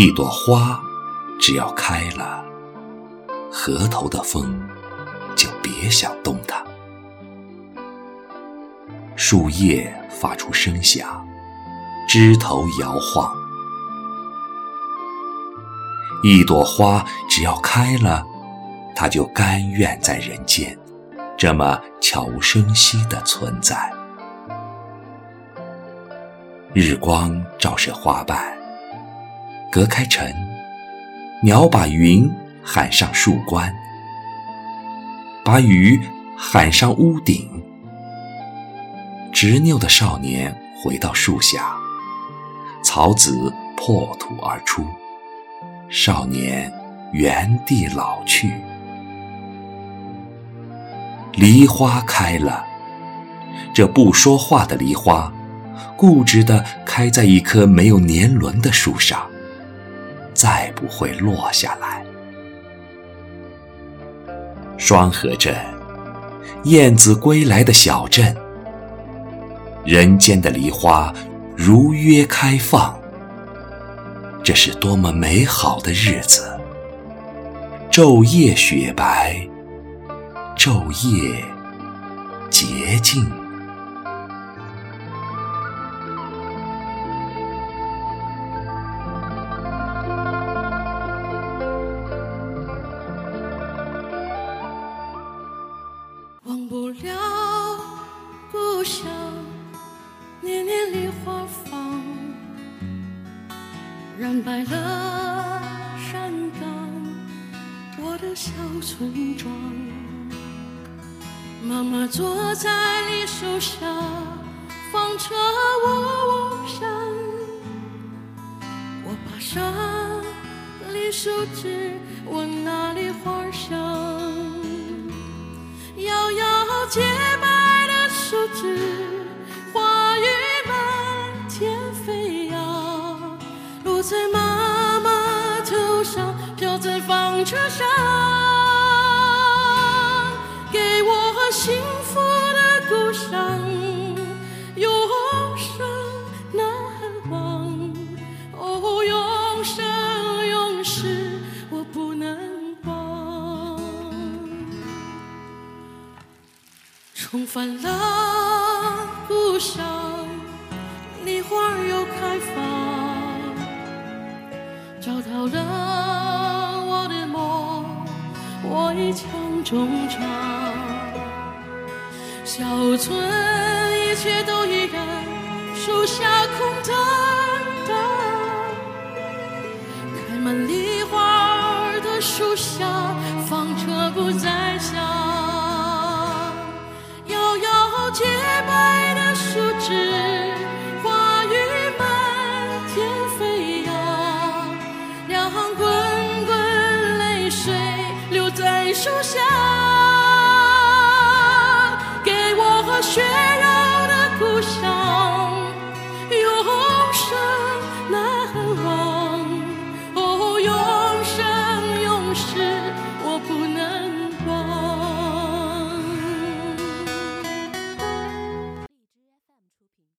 一朵花，只要开了，河头的风就别想动它。树叶发出声响，枝头摇晃。一朵花只要开了，它就甘愿在人间，这么悄无声息的存在。日光照射花瓣，隔开尘；鸟把云喊上树冠，把雨喊上屋顶。执拗的少年回到树下，草籽破土而出。少年原地老去，梨花开了。这不说话的梨花，固执地开在一棵没有年轮的树上，再不会落下来。双河镇，燕子归来的小镇，人间的梨花如约开放。这是多么美好的日子！昼夜雪白，昼夜洁净。了故乡，年年梨花放。染白了山岗，我的小村庄。妈妈坐在梨树下，放着我梦想。我爬上梨树枝，闻那洁白的树枝。花雨满天飞呀，落在妈妈头上，飘在纺车上，重返了故乡，梨花又开放。找到了我的梦，我一腔衷肠。小村一切都依然，树下空荡。树下给我和雪